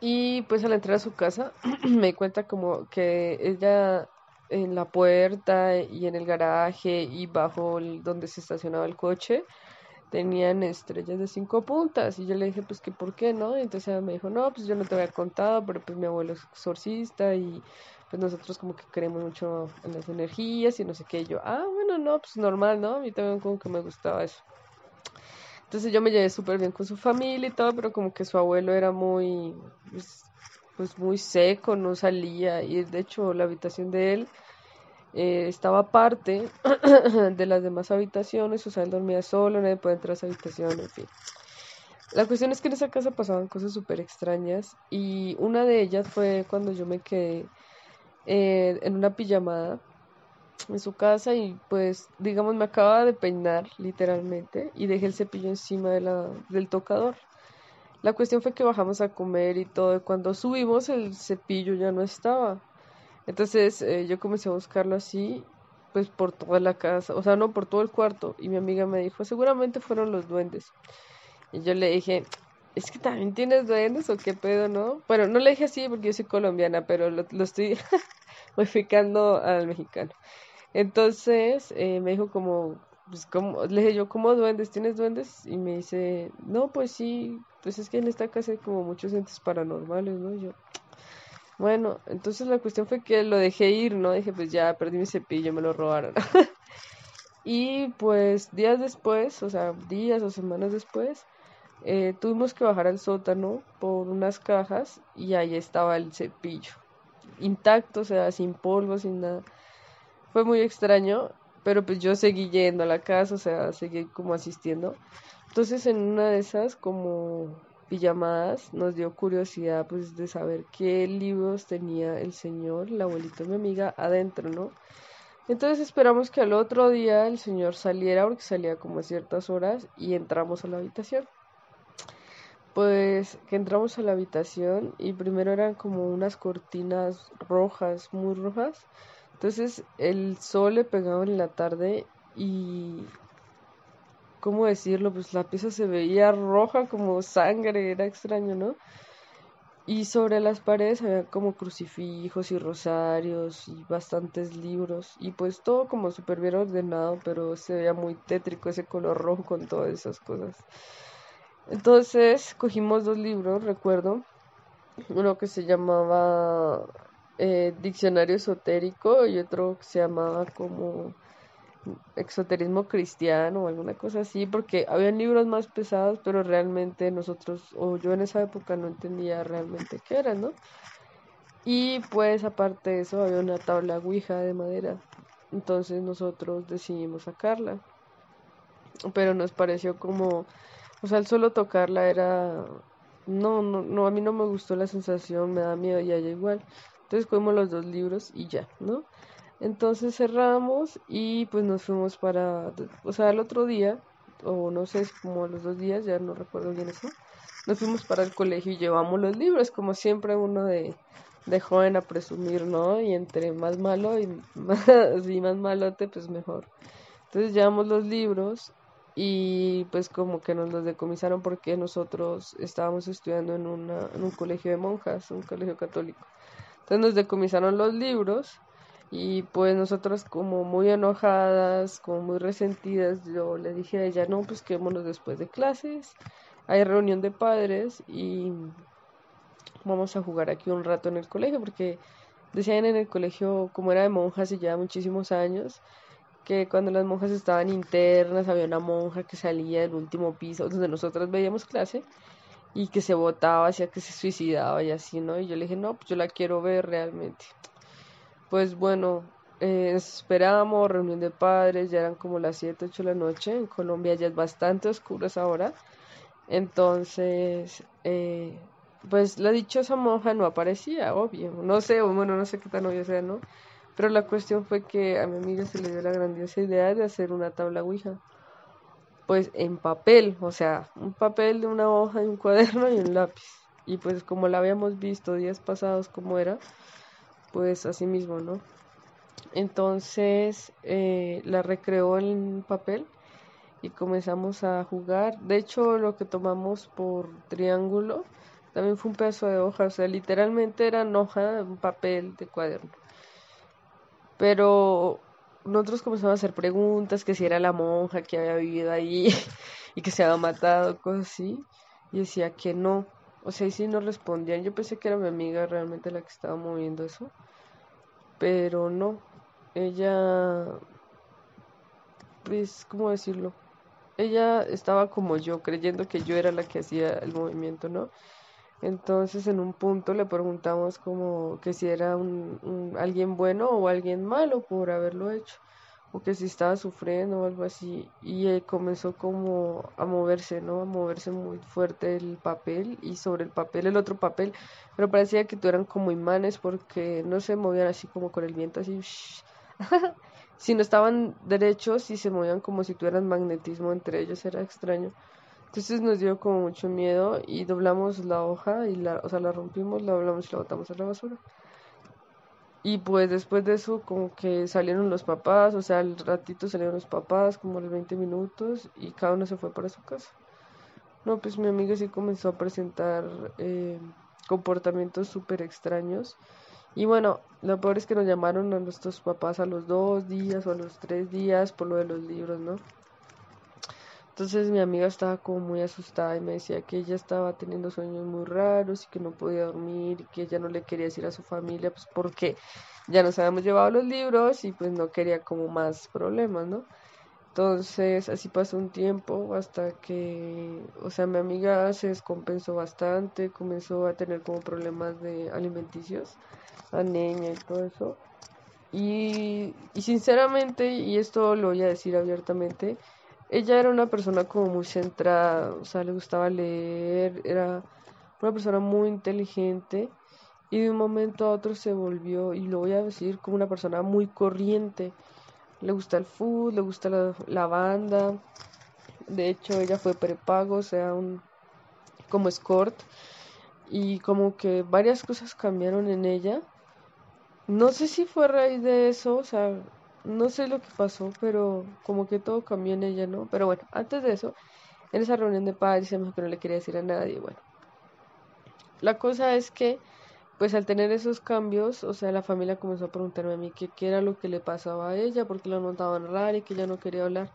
Y pues al entrar a su casa *clears throat* me di cuenta como que ella en la puerta y en el garaje y bajo donde se estacionaba el coche tenían estrellas de cinco puntas y yo le dije pues que por qué no y entonces ella me dijo no pues yo no te había contado pero pues mi abuelo es exorcista y pues nosotros como que creemos mucho en las energías y no sé qué. Y yo, ah, bueno, no, pues normal, ¿no? A mí también como que me gustaba eso. Entonces yo me llevé súper bien con su familia y todo, pero como que su abuelo era muy, pues, pues muy seco, no salía. Y de hecho la habitación de él eh, estaba aparte *clears throat* de las demás habitaciones, o sea, él dormía solo, nadie podía entrar a esa habitación, en fin. La cuestión es que en esa casa pasaban cosas súper extrañas y una de ellas fue cuando yo me quedé eh, en una pijamada en su casa y pues digamos me acaba de peinar literalmente y dejé el cepillo encima de la, del tocador. La cuestión fue que bajamos a comer y todo y cuando subimos el cepillo ya no estaba. Entonces eh, yo comencé a buscarlo así pues por toda la casa, o sea no por todo el cuarto y mi amiga me dijo seguramente fueron los duendes. Y yo le dije, es que también tienes duendes o qué pedo, ¿no? Bueno, no le dije así porque yo soy colombiana, pero lo, estoy *laughs* modificando al mexicano. Entonces eh, me dijo como, pues como, le dije yo, ¿cómo duendes? ¿Tienes duendes? Y me dice, no, pues sí, pues es que en esta casa hay como muchos entes paranormales, ¿no? Y yo, bueno, entonces la cuestión fue que lo dejé ir, ¿no? Dije, pues ya perdí mi cepillo, me lo robaron. *laughs* y pues días después, o sea, días o semanas después, eh, tuvimos que bajar al sótano por unas cajas y ahí estaba el cepillo, intacto, o sea, sin polvo, sin nada. Fue muy extraño, pero pues yo seguí yendo a la casa, o sea, seguí como asistiendo. Entonces en una de esas como pijamadas nos dio curiosidad pues de saber qué libros tenía el señor, el abuelito de mi amiga, adentro, ¿no? Entonces esperamos que al otro día el señor saliera porque salía como a ciertas horas y entramos a la habitación. Pues que entramos a la habitación y primero eran como unas cortinas rojas, muy rojas. Entonces el sol le pegaba en la tarde y ¿cómo decirlo? Pues la pieza se veía roja como sangre, era extraño, ¿no? Y sobre las paredes había como crucifijos y rosarios y bastantes libros. Y pues todo como súper bien ordenado, pero se veía muy tétrico ese color rojo con todas esas cosas. Entonces cogimos dos libros, recuerdo. Uno que se llamaba eh, Diccionario Esotérico y otro que se llamaba como exoterismo cristiano o alguna cosa así, porque había libros más pesados, pero realmente nosotros, o yo en esa época no entendía realmente qué eran, ¿no? Y pues aparte de eso había una tabla Ouija de madera, entonces nosotros decidimos sacarla, pero nos pareció como, o sea, el solo tocarla era, no, no, no, a mí no me gustó la sensación, me da miedo y allá igual, entonces cogimos los dos libros y ya, ¿no? Entonces cerramos y pues nos fuimos para, o sea, el otro día, o no sé, como los dos días, ya no recuerdo bien eso, nos fuimos para el colegio y llevamos los libros, como siempre uno de, de joven a presumir, ¿no? Y entre más malo y *laughs* más, y más malote, pues mejor. Entonces llevamos los libros y pues como que nos los decomisaron porque nosotros estábamos estudiando en, una, en un colegio de monjas, un colegio católico. Entonces nos decomisaron los libros y pues nosotros como muy enojadas, como muy resentidas, yo le dije a ella, no, pues quedémonos después de clases, hay reunión de padres y vamos a jugar aquí un rato en el colegio, porque decían en el colegio, como era de monjas y ya muchísimos años, que cuando las monjas estaban internas había una monja que salía del último piso donde nosotros veíamos clase y que se botaba, hacía que se suicidaba y así, ¿no? Y yo le dije, no, pues yo la quiero ver realmente pues bueno, eh, esperábamos reunión de padres, ya eran como las 7, 8 de la noche, en Colombia ya es bastante oscuro esa hora, entonces, eh, pues la dichosa monja no aparecía, obvio, no sé, bueno, no sé qué tan obvio sea, ¿no? Pero la cuestión fue que a mi amiga se le dio la grandiosa idea de hacer una tabla Ouija, pues en papel, o sea, un papel de una hoja y un cuaderno y un lápiz, y pues como la habíamos visto días pasados como era, pues así mismo, ¿no? Entonces eh, la recreó en papel y comenzamos a jugar. De hecho, lo que tomamos por triángulo también fue un pedazo de hoja, o sea, literalmente era hoja, un papel de cuaderno. Pero nosotros comenzamos a hacer preguntas, que si era la monja que había vivido ahí *laughs* y que se había matado, cosas así. Y decía que no, o sea, y sí no respondían. Yo pensé que era mi amiga realmente la que estaba moviendo eso. Pero no. Ella. Pues, ¿cómo decirlo? Ella estaba como yo, creyendo que yo era la que hacía el movimiento, ¿no? Entonces en un punto le preguntamos como que si era un alguien bueno o alguien malo por haberlo hecho o que si estaba sufriendo o algo así y eh, comenzó como a moverse, ¿no? A moverse muy fuerte el papel y sobre el papel el otro papel, pero parecía que eran como imanes porque no se movían así como con el viento así. *laughs* si no estaban derechos y se movían como si tuvieran magnetismo entre ellos, era extraño. Entonces nos dio como mucho miedo y doblamos la hoja y la, o sea, la rompimos, la doblamos y la botamos a la basura. Y pues después de eso como que salieron los papás, o sea, al ratito salieron los papás, como los 20 minutos, y cada uno se fue para su casa. No, pues mi amiga sí comenzó a presentar eh, comportamientos súper extraños. Y bueno, lo peor es que nos llamaron a nuestros papás a los dos días o a los tres días por lo de los libros, ¿no? Entonces mi amiga estaba como muy asustada y me decía que ella estaba teniendo sueños muy raros y que no podía dormir y que ella no le quería decir a su familia pues porque ya nos habíamos llevado los libros y pues no quería como más problemas, ¿no? Entonces así pasó un tiempo hasta que, o sea, mi amiga se descompensó bastante, comenzó a tener como problemas de alimenticios, anemia y todo eso. Y, y sinceramente, y esto lo voy a decir abiertamente, ella era una persona como muy centrada, o sea, le gustaba leer, era una persona muy inteligente y de un momento a otro se volvió, y lo voy a decir, como una persona muy corriente. Le gusta el food, le gusta la, banda. De hecho, ella fue prepago, o sea, un, como escort. Y como que varias cosas cambiaron en ella. No sé si fue a raíz de eso, o sea, no sé lo que pasó, pero como que todo cambió en ella, ¿no? Pero bueno, antes de eso, en esa reunión de padres se me dijo que no le quería decir a nadie, bueno. La cosa es que, pues al tener esos cambios, o sea, la familia comenzó a preguntarme a mí qué, era lo que le pasaba a ella, porque la notaban rara y que ella no quería hablar.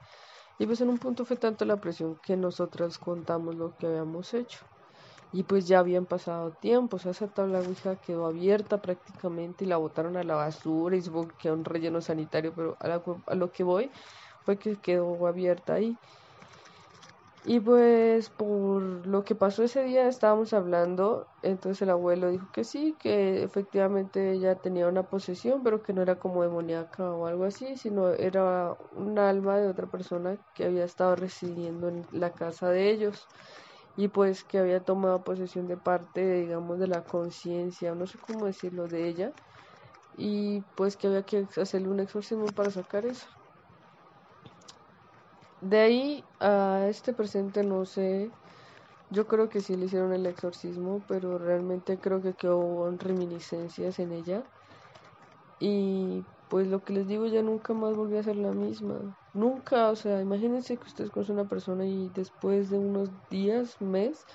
Y pues en un punto fue tanto la presión que nosotras contamos lo que habíamos hecho y pues ya habían pasado tiempo, o sea, esa tabla Ouija quedó abierta prácticamente y la botaron a la basura y supongo que a un relleno sanitario, pero a, a lo que voy fue que quedó abierta ahí. Y pues por lo que pasó ese día estábamos hablando, entonces el abuelo dijo que sí, que efectivamente ella tenía una posesión, pero que no era como demoníaca o algo así, sino era un alma de otra persona que había estado residiendo en la casa de ellos y pues que había tomado posesión de parte, digamos, de la conciencia, no sé cómo decirlo, de ella, y pues que había que hacerle un exorcismo para sacar eso. De ahí a este presente no sé, yo creo que sí le hicieron el exorcismo, pero realmente creo que quedó reminiscencias en ella. Y pues lo que les digo, ya nunca más volví a ser la misma. Nunca, o sea, imagínense que ustedes conocen a una persona y después de unos días, mes,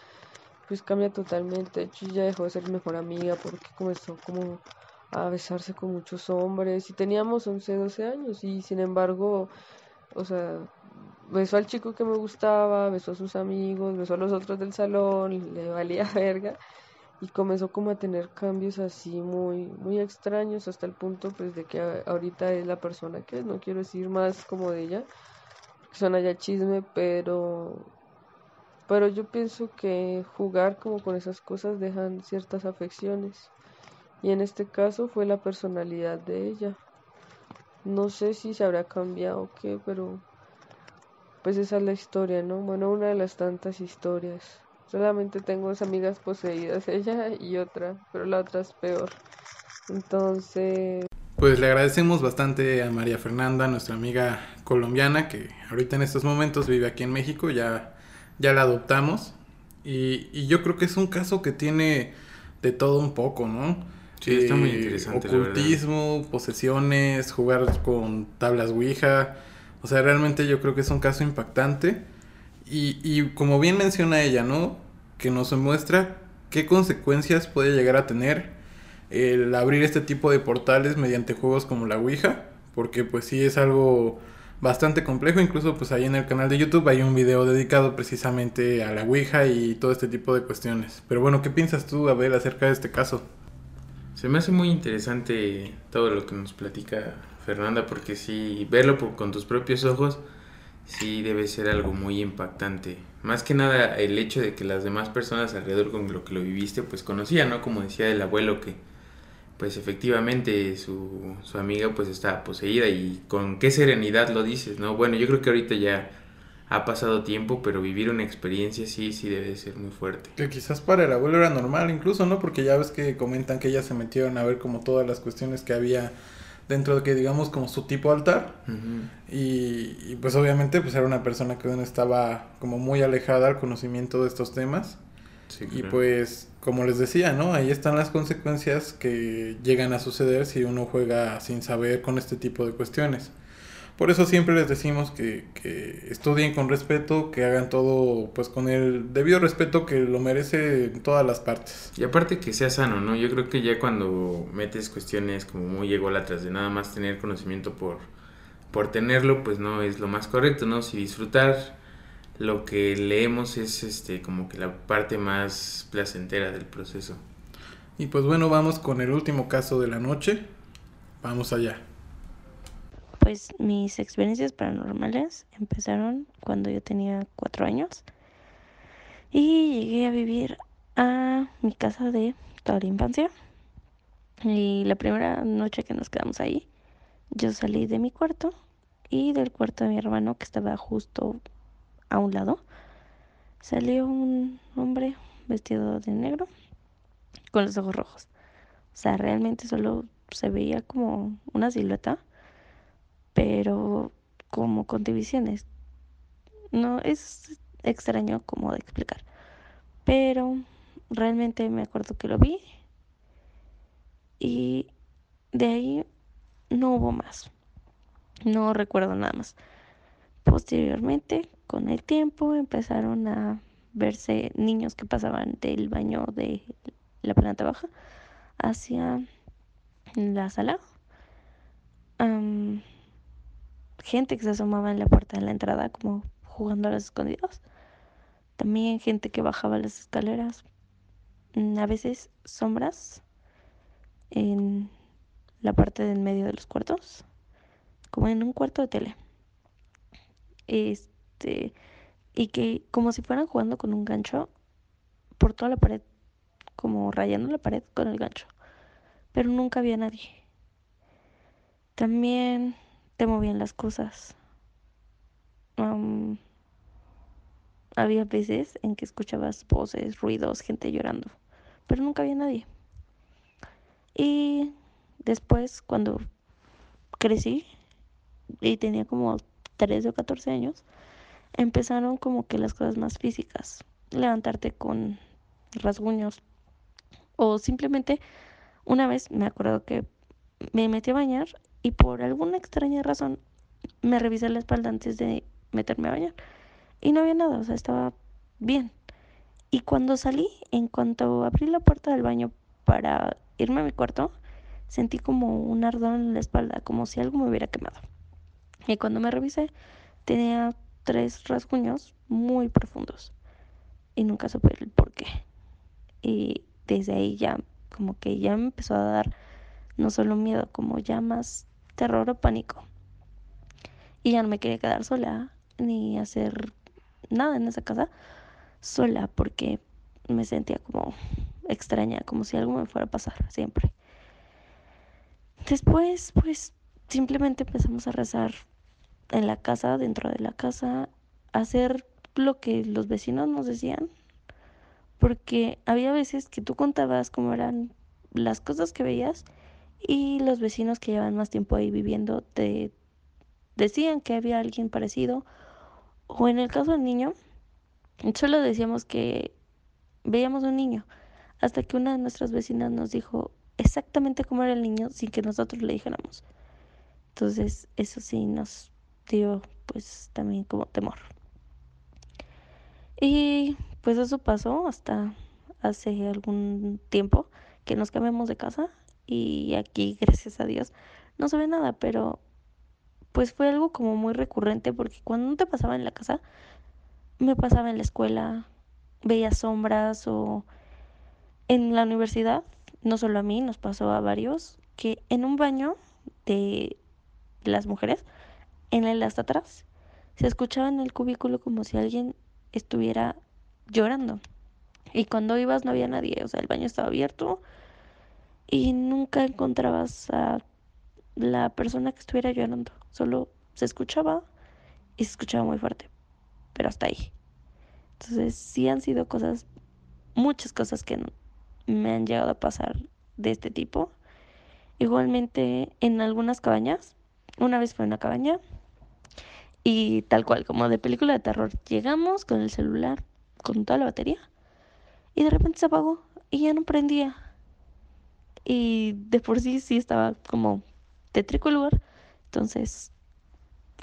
pues cambia totalmente. De hecho, ya dejó de ser mejor amiga porque comenzó como a besarse con muchos hombres y teníamos 11, 12 años y sin embargo, o sea, besó al chico que me gustaba, besó a sus amigos, besó a los otros del salón, le valía *laughs* verga y comenzó como a tener cambios así muy muy extraños hasta el punto pues de que ahorita es la persona que es. No quiero decir más como de ella que suena ya chisme pero pero yo pienso que jugar como con esas cosas dejan ciertas afecciones. Y en este caso fue la personalidad de ella. No sé si se habrá cambiado o qué pero pues esa es la historia no bueno una de las tantas historias Solamente tengo dos amigas poseídas, *laughs* ella y otra, pero la otra es peor. Entonces... Pues le agradecemos bastante a María Fernanda, nuestra amiga colombiana, que ahorita en estos momentos vive aquí en México, ya, ya la adoptamos. Y, y yo creo que es un caso que tiene de todo un poco, ¿no? Sí, está muy eh, interesante. Ocultismo, posesiones, jugar con tablas Ouija. O sea, realmente yo creo que es un caso impactante. Y, y como bien menciona ella, ¿no? Que nos muestra qué consecuencias puede llegar a tener el abrir este tipo de portales mediante juegos como la Ouija, porque pues sí es algo bastante complejo, incluso pues ahí en el canal de YouTube hay un video dedicado precisamente a la Ouija y todo este tipo de cuestiones. Pero bueno, ¿qué piensas tú, Abel, acerca de este caso? Se me hace muy interesante todo lo que nos platica Fernanda, porque si verlo con tus propios ojos, sí debe ser algo muy impactante. Más que nada el hecho de que las demás personas alrededor con lo que lo viviste pues conocían, ¿no? Como decía el abuelo que pues efectivamente su, su amiga pues estaba poseída y con qué serenidad lo dices, ¿no? Bueno, yo creo que ahorita ya ha pasado tiempo, pero vivir una experiencia sí, sí debe ser muy fuerte. Que quizás para el abuelo era normal incluso, ¿no? Porque ya ves que comentan que ya se metieron a ver como todas las cuestiones que había dentro de que digamos como su tipo altar. Y, pues obviamente pues era una persona que estaba como muy alejada al conocimiento de estos temas. Y pues como les decía no ahí están las consecuencias que llegan a suceder si uno juega sin saber con este tipo de cuestiones por eso siempre les decimos que, que, estudien con respeto, que hagan todo pues con el debido respeto que lo merece en todas las partes. Y aparte que sea sano, ¿no? Yo creo que ya cuando metes cuestiones como muy ególatras de nada más tener conocimiento por, por tenerlo, pues no es lo más correcto, ¿no? Si disfrutar lo que leemos es este como que la parte más placentera del proceso. Y pues bueno, vamos con el último caso de la noche. Vamos allá. Pues mis experiencias paranormales empezaron cuando yo tenía cuatro años y llegué a vivir a mi casa de toda la infancia. Y la primera noche que nos quedamos ahí, yo salí de mi cuarto y del cuarto de mi hermano que estaba justo a un lado, salió un hombre vestido de negro con los ojos rojos. O sea, realmente solo se veía como una silueta, pero como con divisiones. No es extraño como de explicar, pero realmente me acuerdo que lo vi y de ahí no hubo más. No recuerdo nada más. Posteriormente, con el tiempo, empezaron a verse niños que pasaban del baño de la planta baja hacia la sala. Gente que se asomaba en la puerta de la entrada como jugando a los escondidos. También gente que bajaba las escaleras. Mm, a veces sombras en la parte del medio de los cuartos. Como en un cuarto de tele. Este, y que como si fueran jugando con un gancho por toda la pared, como rayando la pared con el gancho. Pero nunca había nadie. También te movían las cosas. había veces en que escuchabas voces, ruidos, gente llorando, pero nunca había nadie. Y después, cuando crecí y tenía como 13 o 14 años, empezaron como que las cosas más físicas, levantarte con rasguños o simplemente una vez me acuerdo que me metí a bañar y por alguna extraña razón me revisé la espalda antes de meterme a bañar y no había nada, o sea, estaba bien. Y cuando salí, en cuanto abrí la puerta del baño para irme a mi cuarto, sentí como un ardor en la espalda, como si algo me hubiera quemado. Y cuando me revisé, tenía tres rasguños muy profundos. Y nunca supe el por qué. Y desde ahí ya, como que ya me empezó a dar no solo miedo, como ya más terror o pánico. Y ya no me quería quedar sola, ni hacer nada en esa casa sola, porque me sentía como extraña, como si algo me fuera a pasar siempre. Después, pues, simplemente empezamos a rezar en la casa, dentro de la casa, hacer lo que los vecinos nos decían, porque había veces que tú contabas cómo eran las cosas que veías y los vecinos que llevan más tiempo ahí viviendo te decían que había alguien parecido o en el caso del niño solo decíamos que veíamos un niño hasta que una de nuestras vecinas nos dijo exactamente cómo era el niño sin que nosotros le dijéramos. Entonces eso sí nos dio pues también como temor. Y pues eso pasó hasta hace algún tiempo que nos cambiamos de casa y aquí *laughs* gracias a Dios no se ve nada, pero pues fue algo como muy recurrente porque cuando no te pasaba en la casa, me pasaba en la escuela, veía sombras o en la universidad, no solo a mí, nos pasó a varios, que en un baño de las mujeres en el hasta atrás. Se escuchaba en el cubículo como si alguien estuviera llorando. Y cuando ibas no había nadie, o sea, el baño estaba abierto y nunca encontrabas a la persona que estuviera llorando. Solo se escuchaba y se escuchaba muy fuerte, pero hasta ahí. Entonces sí han sido cosas, muchas cosas que me han llegado a pasar de este tipo. Igualmente en algunas cabañas, una vez fue una cabaña y tal cual, como de película de terror, llegamos con el celular, con toda la batería, y de repente se apagó y ya no prendía. Y de por sí sí estaba como tétrico el lugar. Entonces,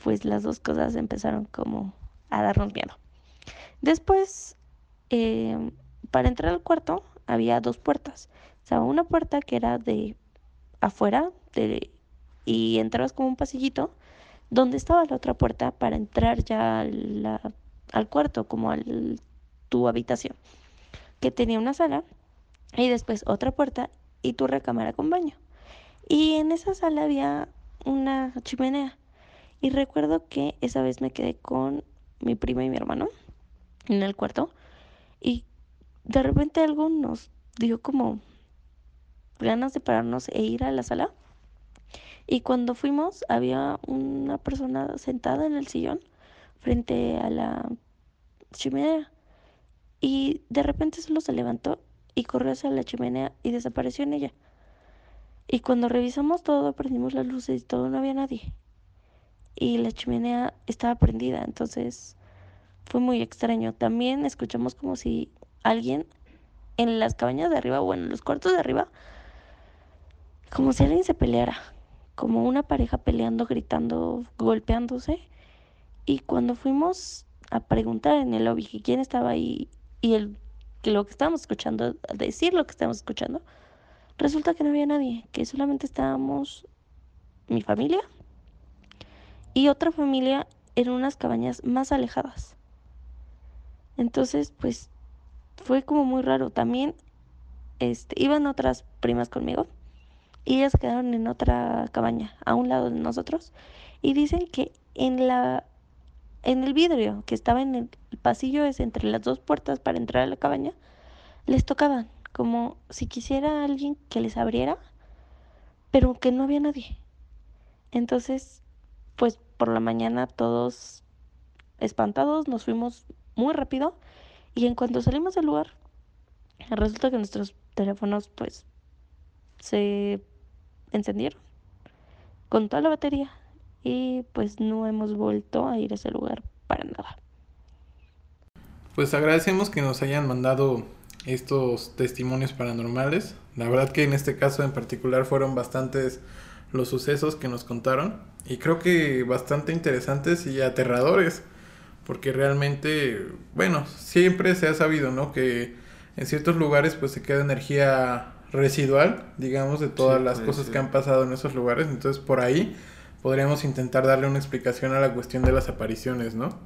pues las dos cosas empezaron como a darnos miedo. Después, eh, para entrar al cuarto había dos puertas. O sea, una puerta que era de afuera de, y entrabas como un pasillito donde estaba la otra puerta para entrar ya al cuarto, como a tu habitación, que tenía una sala y después otra puerta y tu recámara con baño. Y en esa sala había una chimenea. Y recuerdo que esa vez me quedé con mi prima y mi hermano en el cuarto y de repente algo nos dio como ganas de pararnos e ir a la sala. Y cuando fuimos había una persona sentada en el sillón frente a la chimenea. Y de repente solo se levantó y corrió hacia la chimenea y desapareció en ella. Y cuando revisamos todo, prendimos las luces y todo, no había nadie. Y la chimenea estaba prendida, entonces fue muy extraño. También escuchamos como si alguien en las cabañas de arriba, bueno, en los cuartos de arriba, como si alguien se peleara, como una pareja peleando, gritando, golpeándose. Y cuando fuimos a preguntar en el lobby quién estaba ahí y el, que lo que estábamos escuchando, decir lo que estábamos escuchando, resulta que no había nadie, que solamente estábamos mi familia y otra familia en unas cabañas más alejadas. Entonces, pues fue como muy raro. También este, iban otras primas conmigo y ellas quedaron en otra cabaña a un lado de nosotros y dicen que en la en el vidrio que estaba en el pasillo es entre las dos puertas para entrar a la cabaña les tocaban como si quisiera alguien que les abriera pero que no había nadie. Entonces pues por la mañana todos espantados nos fuimos muy rápido y en cuanto salimos del lugar, resulta que nuestros teléfonos pues se encendieron con toda la batería y pues no hemos vuelto a ir a ese lugar para nada. Pues agradecemos que nos hayan mandado estos testimonios paranormales. La verdad que en este caso en particular fueron bastantes los sucesos que nos contaron y creo que bastante interesantes y aterradores porque realmente, bueno, siempre se ha sabido, ¿no? Que en ciertos lugares pues se queda energía residual, digamos, de todas las cosas que han pasado en esos lugares, entonces por ahí podríamos intentar darle una explicación a la cuestión de las apariciones, ¿no?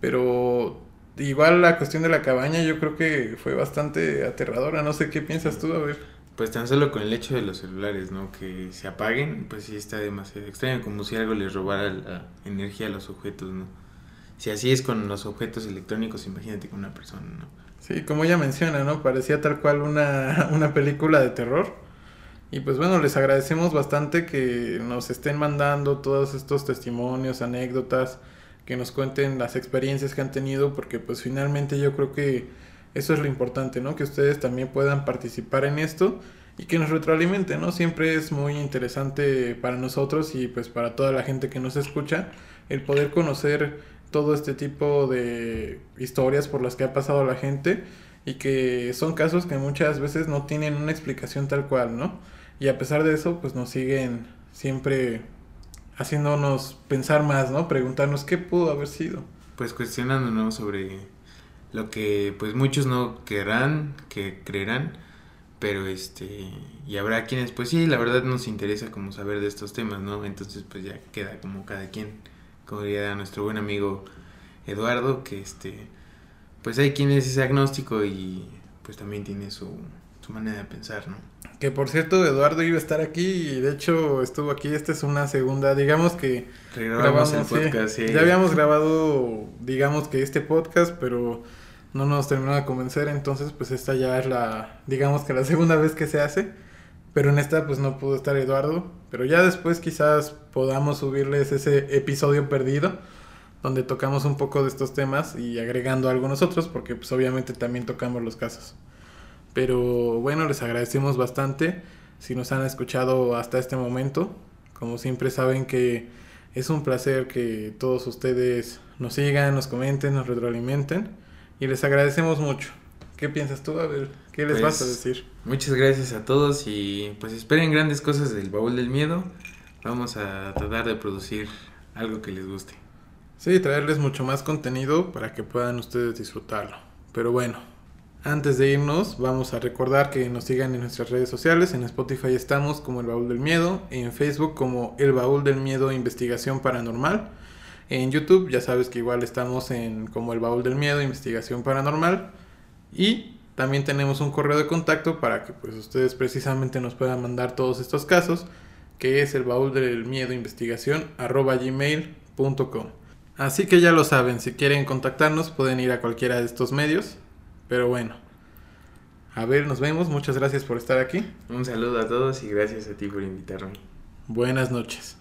Pero igual la cuestión de la cabaña yo creo que fue bastante aterradora, no sé qué piensas tú, a ver. Pues tan solo con el hecho de los celulares, ¿no? Que se apaguen, pues sí está demasiado extraño, como si algo les robara la energía a los objetos, ¿no? Si así es con los objetos electrónicos, imagínate con una persona, ¿no? Sí, como ella menciona, ¿no? Parecía tal cual una, *laughs* una película de terror. Y pues bueno, les agradecemos bastante que nos estén mandando todos estos testimonios, anécdotas, que nos cuenten las experiencias que han tenido, porque pues finalmente yo creo que eso es lo importante, ¿no? Que ustedes también puedan participar en esto y que nos retroalimenten, ¿no? Siempre es muy interesante para nosotros y pues para toda la gente que nos escucha el poder conocer todo este tipo de historias por las que ha pasado la gente y que son casos que muchas veces no tienen una explicación tal cual, ¿no? Y a pesar de eso, pues nos siguen siempre haciéndonos pensar más, ¿no? Preguntarnos qué pudo haber sido. Pues cuestionándonos sobre lo que pues muchos no querrán, que creerán, pero este y habrá quienes pues sí, la verdad nos interesa como saber de estos temas, ¿no? Entonces pues ya queda como cada quien como diría nuestro buen amigo Eduardo, que este, pues hay quien es agnóstico y pues también tiene su, su manera de pensar, ¿no? Que por cierto, Eduardo iba a estar aquí y de hecho estuvo aquí. Esta es una segunda, digamos que. Grabamos el podcast, Ya habíamos grabado, digamos que este podcast, pero no nos terminó de convencer. Entonces, pues esta ya es la, digamos que la segunda vez que se hace. Pero en esta pues no pudo estar Eduardo. Pero ya después quizás podamos subirles ese episodio perdido. Donde tocamos un poco de estos temas y agregando algo nosotros. Porque pues obviamente también tocamos los casos. Pero bueno, les agradecemos bastante si nos han escuchado hasta este momento. Como siempre saben que es un placer que todos ustedes nos sigan, nos comenten, nos retroalimenten. Y les agradecemos mucho. ¿Qué piensas tú? A ver, ¿qué les vas a pues, decir? Muchas gracias a todos y pues esperen grandes cosas del baúl del miedo. Vamos a tratar de producir algo que les guste. Sí, traerles mucho más contenido para que puedan ustedes disfrutarlo. Pero bueno, antes de irnos, vamos a recordar que nos sigan en nuestras redes sociales. En Spotify estamos como El Baúl del Miedo, en Facebook como El Baúl del Miedo Investigación Paranormal. En YouTube ya sabes que igual estamos en como el baúl del miedo, investigación paranormal. Y también tenemos un correo de contacto para que pues ustedes precisamente nos puedan mandar todos estos casos, que es el baúl del miedo investigación arroba gmail.com. Así que ya lo saben, si quieren contactarnos pueden ir a cualquiera de estos medios. Pero bueno, a ver, nos vemos. Muchas gracias por estar aquí. Un saludo a todos y gracias a ti por invitarme. Buenas noches.